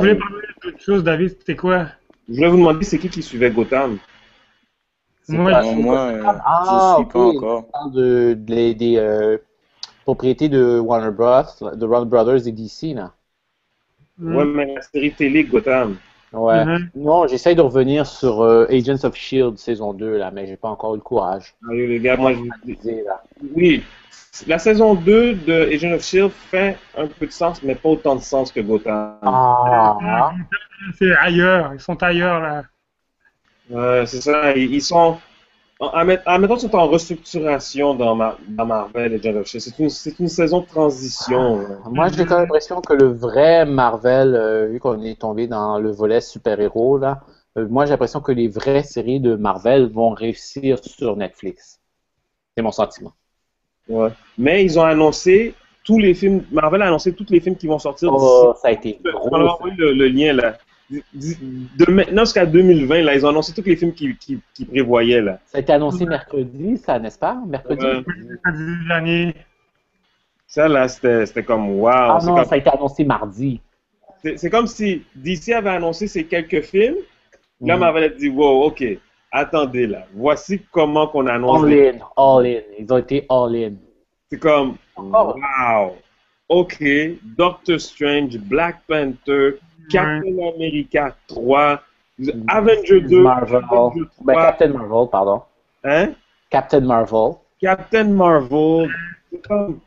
voulais parler d'autre chose, David, c'était quoi? Je voulais vous demander c'est qui qui suivait Gotham? Moi, pas- je- moi, euh, Ah, je suis ok. pas encore. Parle de, de- des euh, propriétés de Warner Bros, de Warner Brothers et DC, là. Ouais, mais la série télé Gotham. Ouais. Mhm. Non, j'essaye de revenir sur euh, Agents of S.H.I.E.L.D. saison 2, là, mais j'ai pas encore eu le courage. Allez, les gars, moi, je- oui. La saison 2 de Agent of S.H.I.E.L.D. fait un peu de sens, mais pas autant de sens que Gotham. Ah, C'est ailleurs, ils sont ailleurs là. Ouais, c'est ça. Ils sont. Admettons qu'ils sont en restructuration dans, ma, dans Marvel et S.H.I.E.L.D. C'est une, c'est une saison de transition. ouais. Moi, j'ai quand même l'impression que le vrai Marvel, euh, vu qu'on est tombé dans le volet super-héros, là, euh, moi, j'ai l'impression que les vraies séries de Marvel vont réussir sur Netflix. C'est mon sentiment. Ouais. Mais ils ont annoncé tous les films. Marvel a annoncé tous les films qui vont sortir Oh, ça a été gros. On leur a envoyé le, le lien là. De maintenant jusqu'à 2020, là, ils ont annoncé tous les films qu'ils qui, qui prévoyaient là. Ça a été annoncé mercredi, ça, n'est-ce pas? Mercredi? Mercredi dernier. Ça là, c'était c'était comme wow. Ah c'est non, comme- ça a été annoncé mardi. C'est c'est comme si DC avait annoncé ces quelques films. Là. Marvel a dit Wow, ok, attendez là. Voici comment qu'on annonce. All les- in, all in. Ils ont été all in. C'est comme Oh. Wow. Ok, Doctor Strange, Black Panther, Captain America 3, Avenger 2, Marvel. Avenger Ben, 3, Captain Marvel, pardon. hein? Captain Marvel. Captain Marvel. C'est comme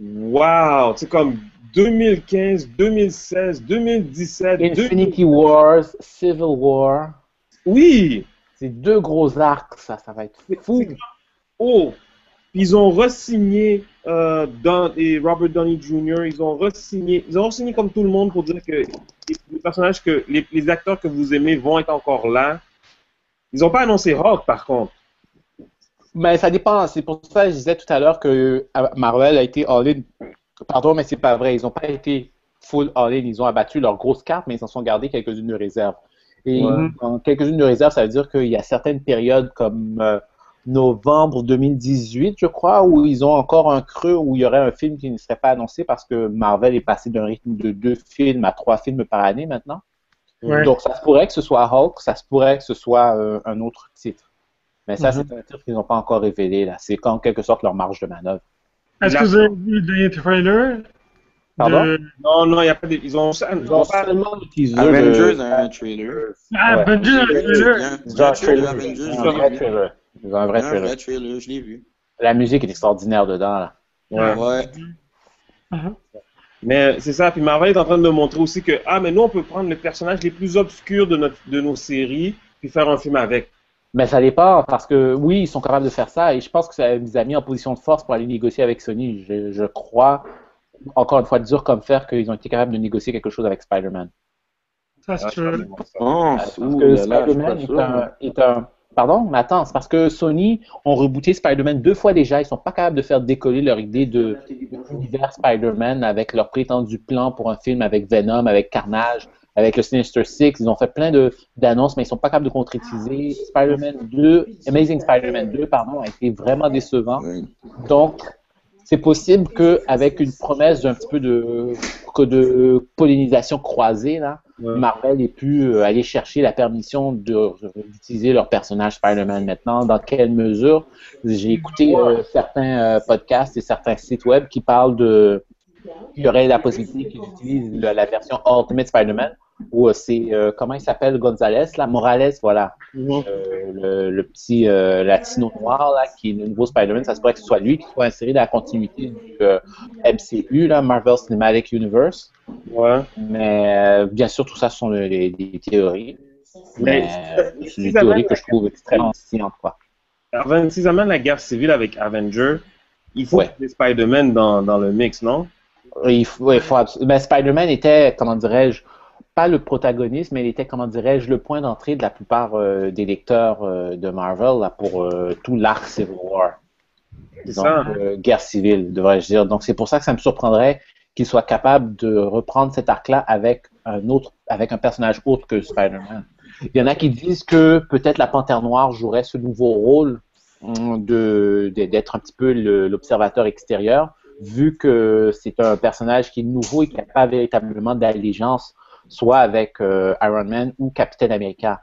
Wow. C'est comme 2015, 2016, 2017. 2000 Infinity Wars, Civil War. Oui. C'est deux gros arcs, ça, ça va être fou. Oh! Puis ils ont re-signé euh, Don- et Robert Downey Jr. Ils ont re-signé. Ils ont re-signé comme tout le monde pour dire que les, personnages que les, les acteurs que vous aimez vont être encore là. Ils n'ont pas annoncé Hulk par contre. Mais ça dépend. C'est pour ça que je disais tout à l'heure que euh, Marvel a été all-in. Pardon, mais c'est pas vrai. Ils n'ont pas été full all-in. Ils ont abattu leurs grosses cartes, mais ils s'en sont gardés quelques-unes de réserve. Et Ouais. en quelques-unes de réserve, ça veut dire qu'il y a certaines périodes comme euh, novembre 2018, je crois, où ils ont encore un creux où il y aurait un film qui ne serait pas annoncé parce que Marvel est passé d'un rythme de deux films à trois films par année maintenant. Ouais. Donc, ça se pourrait que ce soit Hulk, ça se pourrait que ce soit euh, un autre titre. Mais ça, Mhm. c'est un titre qu'ils n'ont pas encore révélé. là. C'est en quelque sorte leur marge de manœuvre. Est-ce que vous avez vu le dernier trailer? Pardon? de- Non, non, il n'y a pas de. Ils ont, ils Ils ont seulement le teaser Avengers de... a un trailer. Ah, Ouais. Avengers, ont un Le trailer trailer. Avengers, Un vrai un vrai trailer, je l'ai vu. La musique est extraordinaire dedans. Là. Ouais. Ouais. Mhm. Mais c'est ça. Puis Marvel est en train de me montrer aussi que ah, mais nous on peut prendre les personnages les plus obscurs de notre de nos séries puis faire un film avec. Mais ça dépend, parce que oui, ils sont capables de faire ça, et je pense que ça les a mis en position de force pour aller négocier avec Sony. Je, je crois, encore une fois, dur comme fer, qu'ils ont été capables de négocier quelque chose avec Spider-Man. Ça, Ah, c'est. Oh, Parce que Spider-Man est sûr. un, est un- Pardon, mais attends, c'est parce que Sony ont rebooté Spider-Man deux fois déjà. Ils sont pas capables de faire décoller leur idée de l'univers Spider-Man avec leur prétendu plan pour un film avec Venom, avec Carnage, avec le Sinister Six. Ils ont fait plein d'annonces, mais ils sont pas capables de concrétiser. Spider-Man 2, Amazing Spider-Man 2, pardon, a été vraiment décevant. Donc, c'est possible qu'avec une promesse d'un petit peu de, que de pollinisation croisée, là, Ouais. Marvel ait pu euh, aller chercher la permission d'utiliser leur personnage Spider-Man maintenant. Dans quelle mesure? J'ai écouté euh, certains euh, podcasts et certains sites web qui parlent de qu'il y aurait la possibilité qu'ils utilisent la, la version Ultimate Spider-Man où euh, c'est euh, comment il s'appelle Gonzalez là? Morales voilà Mhm. euh, le, le petit latino noir là, qui est le nouveau Spider-Man, ça se pourrait que ce soit lui qui soit inséré dans la continuité du MCU, là, Marvel Cinematic Universe. Ouais. Mais bien sûr, tout ça ce sont le- les, des théories. Mais Mais c'est des théories va- que je trouve extrêmement scientes, quoi. Aven- S'ils amènent la guerre civile avec Avenger, il faut Ouais. ait Spider-Man dans, dans le mix, non? Il faut, il faut ben, Spider-Man était, comment dirais-je, pas le protagoniste, mais il était, comment dirais-je, le point d'entrée de la plupart euh, des lecteurs euh, de Marvel là, pour euh, tout l'arc Civil War. C'est Donc, ça. euh, guerre civile, devrais-je dire. Donc, c'est pour ça que ça me surprendrait qu'il soit capable de reprendre cet arc-là avec un autre, avec un personnage autre que Spider-Man. Il y en a qui disent que peut-être la Panthère Noire jouerait ce nouveau rôle hum, de d'être un petit peu l'observateur extérieur, vu que c'est un personnage qui est nouveau et qui n'a pas véritablement d'allégeance soit avec euh, Iron Man ou Captain America.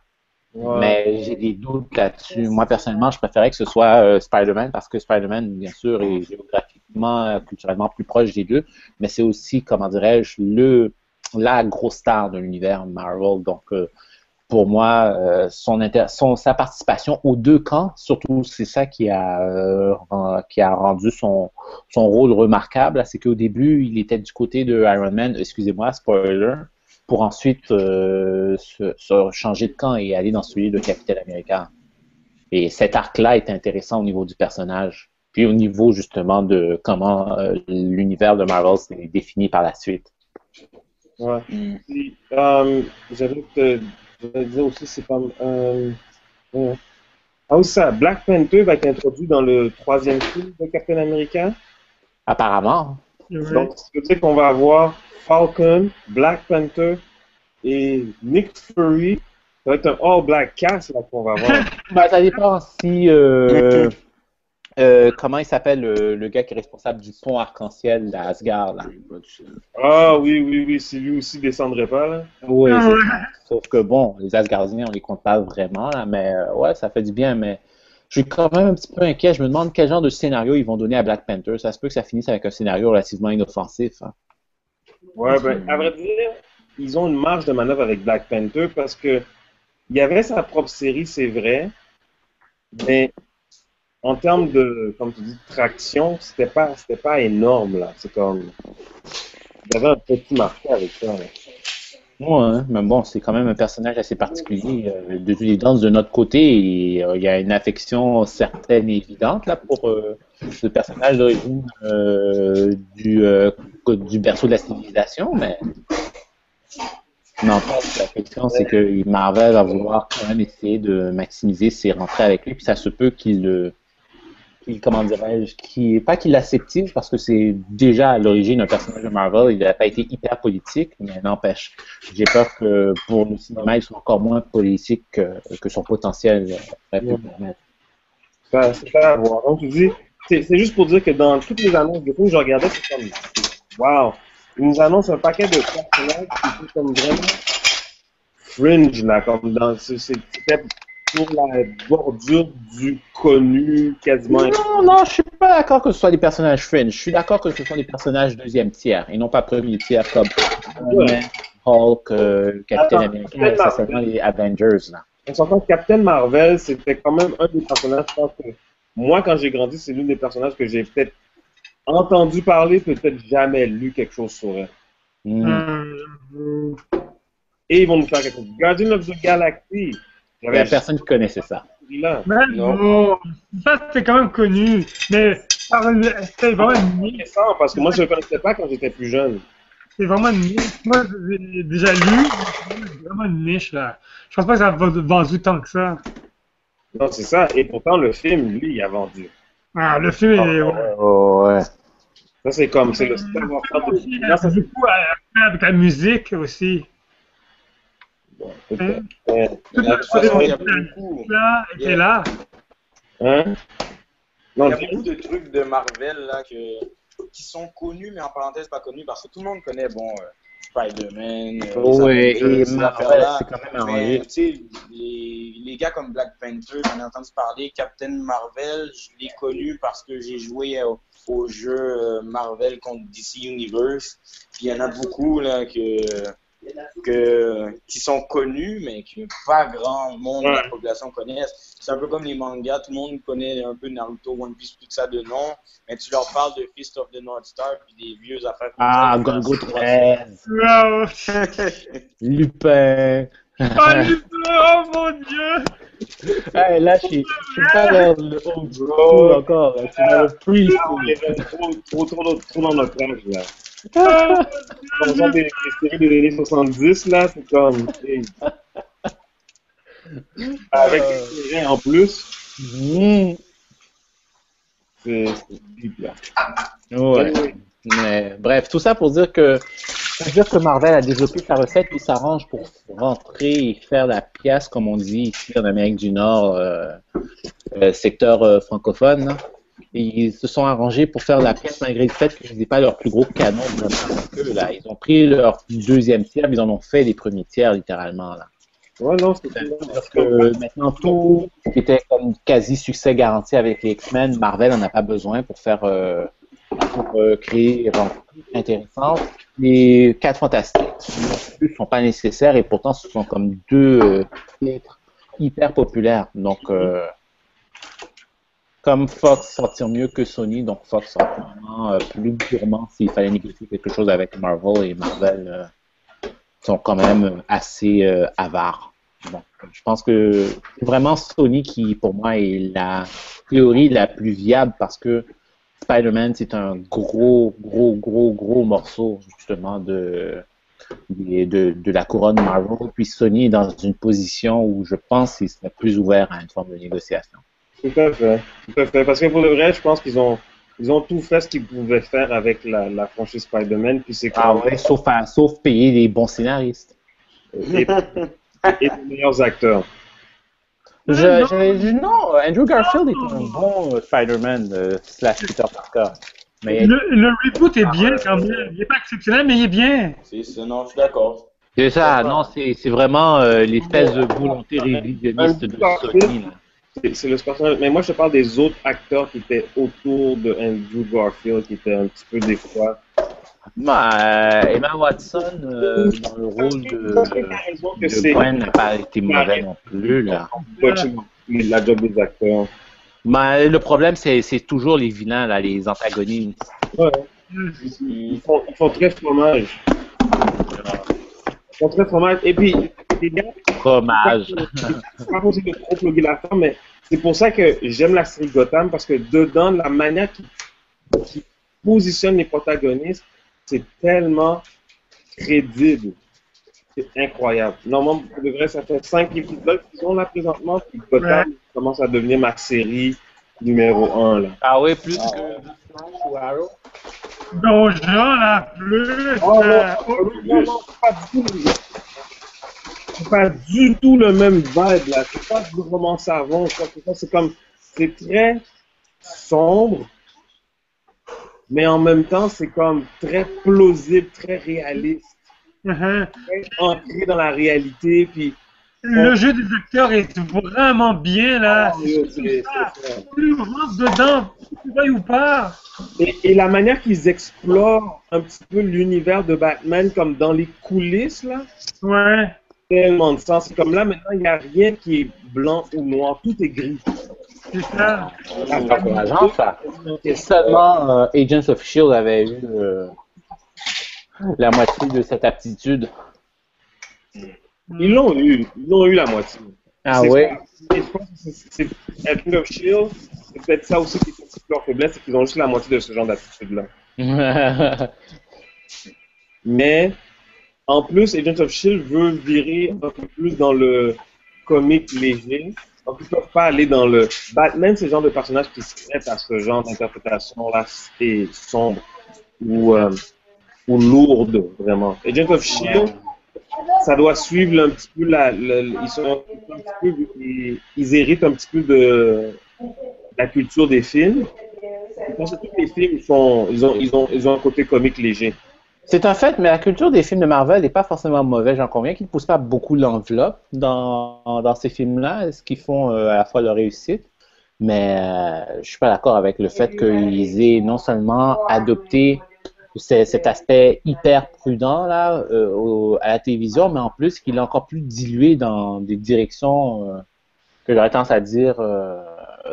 Mais j'ai des doutes là-dessus. Moi, personnellement, je préférais que ce soit euh, Spider-Man parce que Spider-Man, bien sûr, est géographiquement, euh, culturellement plus proche des deux, mais c'est aussi, comment dirais-je, le la grosse star de l'univers Marvel. Donc, euh, pour moi, euh, son, inter- son- sa participation aux deux camps, surtout, c'est ça qui a, euh, qui a rendu son, son rôle remarquable. C'est qu'au début, il était du côté de Iron Man, excusez-moi, spoiler, pour ensuite euh, se, se changer de camp et aller dans celui de Capitaine Américain. Et cet arc-là est intéressant au niveau du personnage, puis au niveau justement de comment euh, l'univers de Marvel s'est défini par la suite. Ouais. Mm. Euh, j'avais te j'allais dire aussi, c'est pas. Euh, euh, ah oui, ça, Black Panther va être introduit dans le troisième film de Captain America. Apparemment. Ouais. Donc, veut dire qu'on va avoir Falcon, Black Panther et Nick Fury. Ça va être un all-black cast là, qu'on va avoir. Ben, ça dépend si. euh, euh, comment il s'appelle le, le gars qui est responsable du pont arc-en-ciel à Asgard là. ah oui, oui, oui, si lui aussi descendrait pas là. Oui, Ah ouais. ça. Sauf que bon, les Asgardiens, on les compte pas vraiment, là, mais euh, ouais, ça fait du bien, mais je suis quand même un petit peu inquiet. Je me demande quel genre de scénario ils vont donner à Black Panther. Ça se peut que ça finisse avec un scénario relativement inoffensif. hein. Ouais, ben, à vrai dire, ils ont une marge de manœuvre avec Black Panther parce que il y avait sa propre série, c'est vrai, mais en termes de, comme tu dis, traction, c'était pas, c'était pas énorme, là. C'est comme, il y avait un petit marché avec ça. Ouais, hein, mais bon, c'est quand même un personnage assez particulier. Euh, de toute évidence, de notre côté, euh, il y a une affection certaine et évidente là pour euh, ce personnage d'origine du, du berceau de la civilisation, mais non, pas la question, c'est que Marvel va vouloir quand même essayer de maximiser ses rentrées avec lui, puis ça se peut qu'il le qu'il, comment dirais-je, qui pas qu'il l'aseptise parce que c'est déjà à l'origine un personnage de Marvel, il n'a pas été hyper politique, mais n'empêche. J'ai peur que pour le cinéma, il soit encore moins politique que, que son potentiel aurait pu Ouais. permettre. C'est pas à voir. Donc, tu dis, c'est c'est juste pour dire que dans toutes les annonces de films que je regardais, c'est comme, wow, ils nous annoncent un paquet de personnages qui sont comme vraiment fringe, là, comme dans, c'est- c'est- c'était pour la bordure du connu, quasiment. Non, non, je suis pas d'accord que ce soit des personnages fringe. Je suis d'accord que ce soit des personnages deuxième tiers et non pas premier tiers comme Iron Man, Hulk, euh, Captain Attends, America, seulement les Avengers. Là. On s'entend que Captain Marvel, c'était quand même un des personnages, je pense que moi, quand j'ai grandi, c'est l'un des personnages que j'ai peut-être entendu parler, peut-être jamais lu quelque chose sur elle. Hmm. Euh, Et ils vont nous faire quelque chose. Guardian of the Galaxy. Il y a personne qui connaissait ça. là. Non. non. Ça, c'était quand même connu. Mais c'était vraiment une niche. intéressant parce que moi, je ne le connaissais pas quand j'étais plus jeune. C'est vraiment une niche. Moi, j'ai déjà lu. C'est vraiment une niche, là. Je pense pas que ça va vendu tant que ça. Non, c'est ça. Et pourtant, le film, lui, il a vendu. Ah, le film est. ouais. Oh, ouais. Ça, c'est comme, c'est le savoir-faire de. Il a ça, c'est faire avec la musique aussi. Bon. Hein? Euh, De toute façon, il y a beaucoup, là était là. Hein? il y a beaucoup de trucs de Marvel là, que, qui sont connus, mais en parenthèse pas connus, parce que tout le monde connaît bon, euh, Spider-Man, euh, les Ouais, et Marvel, c'est quand même Mais arrangé. tu sais, les, les gars comme Black Panther, j'en ai entendu parler, Captain Marvel, je l'ai connu parce que j'ai joué au, au jeu euh, Marvel contre DC Universe. Puis il y en a beaucoup là que, que qui sont connus, mais que pas grand monde de la population connaisse. C'est un peu comme les mangas, tout le monde connaît un peu Naruto, One Piece, tout ça de nom, mais tu leur parles de Fist of the North Star puis des vieux affaires comme Ah. Gongo 13, Wow. Lupin. Oh, Lupin, oh mon dieu! Hey, là, je suis pas dans le school encore. Je suis dans le pre-school. trop, trop, trop, trop dans notre âge, là. Comme ça, des, séries des années 70, là, c'est comme. Avec des séries en plus, Mmh. c'est deep, là. Ouais. Mais bref, tout ça pour dire que ça dire que Marvel a développé sa recette et s'arrange pour rentrer et faire la pièce, comme on dit ici en Amérique du Nord, euh, euh, secteur euh, francophone. Ils se sont arrangés pour faire la pièce malgré le fait qu'ils n'étaient pas leur plus gros canon. Vraiment, là. Ils ont pris leur deuxième tiers, ils en ont fait les premiers tiers littéralement. Là. Ouais, non, c'est Parce que maintenant, tout ce était comme quasi succès garanti avec les X-Men, Marvel n'en a pas besoin pour faire euh, pour euh, créer vraiment intéressant. Les quatre fantastiques ne sont pas nécessaires et pourtant ce sont comme deux euh, titres hyper populaires. Donc euh, comme Fox sortir mieux que Sony, donc Fox vraiment euh, plus durement s'il fallait négocier quelque chose avec Marvel et Marvel euh, sont quand même assez euh, avares. Donc, je pense que c'est vraiment Sony qui, pour moi, est la théorie la plus viable parce que Spider-Man, c'est un gros, gros, gros, gros morceau, justement, de, de, de la couronne Marvel. Puis Sony est dans une position où je pense qu'il serait plus ouvert à une forme de négociation. Tout à fait. Tout à fait. Parce que pour le vrai, je pense qu'ils ont, ils ont tout fait ce qu'ils pouvaient faire avec la, la franchise Spider-Man. Puis c'est Ah ouais, sauf, à- sauf payer des bons scénaristes. et, et les meilleurs acteurs. Je, non. je- je- non, Andrew Garfield est un bon euh, Spider-Man euh, slash Peter Parker. Mais Le, le reboot est bien quand même. Il est pas exceptionnel, mais il est bien. C'est ça, non, je suis d'accord. c'est ça, non, c'est c'est vraiment euh, l'espèce de volonté révisionniste de Sony. là. C'est- C'est le personnage. Mais moi, je te parle des autres acteurs qui étaient autour de Andrew Garfield, qui étaient un petit peu des fois. Bah, euh, Emma Watson, euh, dans le rôle de, T'as raison que de c'est Gwen, n'a pas été mauvais non plus. Là. la job des acteurs. Mais le problème, c'est c'est toujours les vilains, là, les antagonistes. Ouais. Ils font, ils font très fromage. Ils font très fromage. Et puis, les gars, Fromage. pas pour de trop plugger la femme, mais c'est pour ça que j'aime la série Gotham, parce que dedans, la manière qu'ils qu'ils positionnent les protagonistes, c'est tellement crédible. C'est incroyable. Normalement, pour de vrai, ça fait cinq épisodes qu'ils sont là présentement, puis Gotham commence à devenir ma série numéro un. Là. Ah oui, plus que ou Arrow? Genre, la plus. Oh, euh, non, non, non, pas du tout. C'est pas du tout le même vibe là. C'est pas du roman savon. C'est comme, c'est très sombre, mais en même temps, c'est comme très plausible, très réaliste, uh-huh. très ancré dans la réalité. Puis, Le jeu des acteurs est vraiment bien, là. Oh, c'est- Plus on rentre dedans, tu veuilles ou pas. et, et la manière qu'ils explorent un petit peu l'univers de Batman, comme dans les coulisses là. Ouais. Tellement de sens. C'est comme là, maintenant, il n'y a rien qui est blanc ou noir. Tout est gris. C'est ça. La C'est encourageant, ça. Si seulement euh, Agents of S.H.I.E.L.D. avait eu euh, la moitié de cette aptitude. Ils l'ont eu. Ils l'ont eu la moitié. Ah C'est- ouais? et je pense que c'est- c'est Agent of S.H.I.E.L.D., c'est peut-être ça aussi qui est leur faiblesse, c'est qu'ils ont juste la moitié de ce genre d'attitude-là. Mais, en plus, Agent of S.H.I.E.L.D. veut virer un peu plus dans le comique léger. Donc, ils ne peuvent pas aller dans le... Batman, c'est le genre de personnage qui se prête à ce genre d'interprétation-là et sombre ou, euh, ou lourde, vraiment. Agent of S.H.I.E.L.D., ça doit suivre un petit peu la... ils, sont un petit peu, ils, héritent un petit peu de la culture des films. Je pense que tous les films ils ont, ils ont, ils ont un côté comique léger. C'est un fait, mais la culture des films de Marvel n'est pas forcément mauvaise, j'en conviens, qu'ils ne poussent pas beaucoup l'enveloppe dans, dans ces films-là, ce qui font euh, à la fois leur réussite. Mais euh, je suis pas d'accord avec le fait qu'ils aient non seulement adopté ce- cet aspect hyper prudent là euh, au- à la télévision, mais en plus qu'il est encore plus dilué dans des directions que j'aurais tendance à dire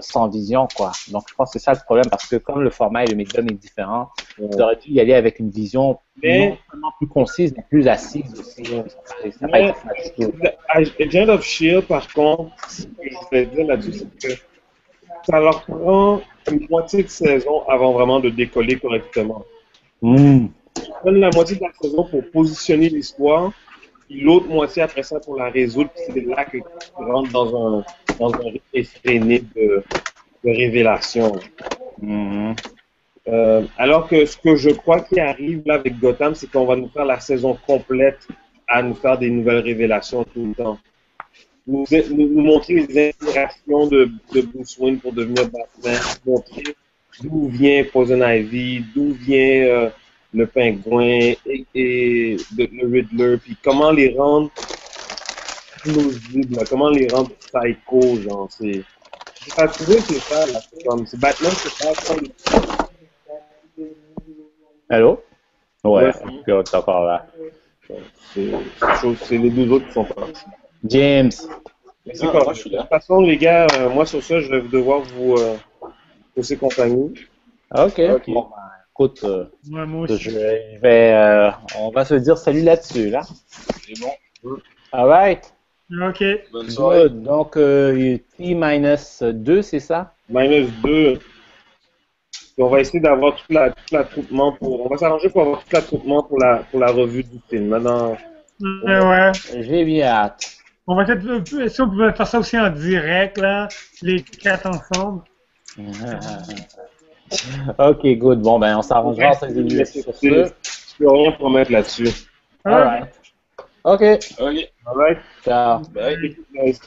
sans vision, quoi. Donc je pense que c'est ça le problème, parce que comme le format et le médium est différent, ils auraient dû y aller avec une vision Mais- non seulement plus concise, mais plus assise aussi. Ça pas du tout. Agent of Shield, par contre, ce que je vais dire là-dessus, c'est que ça leur prend une moitié de saison avant vraiment de décoller correctement. Hmm. Ils prennent la moitié de la saison pour positionner l'histoire, puis l'autre moitié après ça pour la résoudre, puis c'est là que tu rentres dans un, dans un rythme effréné de, de révélation. Mhm. Euh, alors que ce que je crois qui arrive là avec Gotham, c'est qu'on va nous faire la saison complète à nous faire des nouvelles révélations tout le temps. Nous, nous, nous montrer les inspirations de, de Bruce Wayne pour devenir Batman, montrer d'où vient Poison Ivy, d'où vient euh, le pingouin et, le Riddler, puis comment les rendre plausibles, là, comment les rendre psycho, genre, c'est... Fatigué, c'est ça, là, c'est comme, c'est Batman, c'est pas comme... Allô? Ouais, là. C'est les deux autres qui sont partis. James. Mais c'est Non, moi, je suis là. De toute façon, les gars, euh, moi, sur ça, je vais devoir vous euh, laisser compagnie. Ok. Ok. Bon, ben, écoute, euh, Ouais, moi je aussi. vais, je vais, euh, on va se dire salut là-dessus, là. C'est bon. Alright. Ok. Bonne soirée. Donc, euh, T-2, c'est ça? Minus 2. Puis on va essayer d'avoir tout la- tout l'attroupement pour. On va s'arranger pour avoir tout l'attroupement pour la, pour la revue du film. Maintenant, Ouais, ouais. J'ai bien hâte. On va peut-être, euh, si on pouvait faire ça aussi en direct, là, les quatre ensemble? ok, good. Bon, ben, on s'arrangera sur c'est- ce. je peux rien promettre là-dessus. Alright. Ok. Ok. All right. Ciao. Bye. Bye.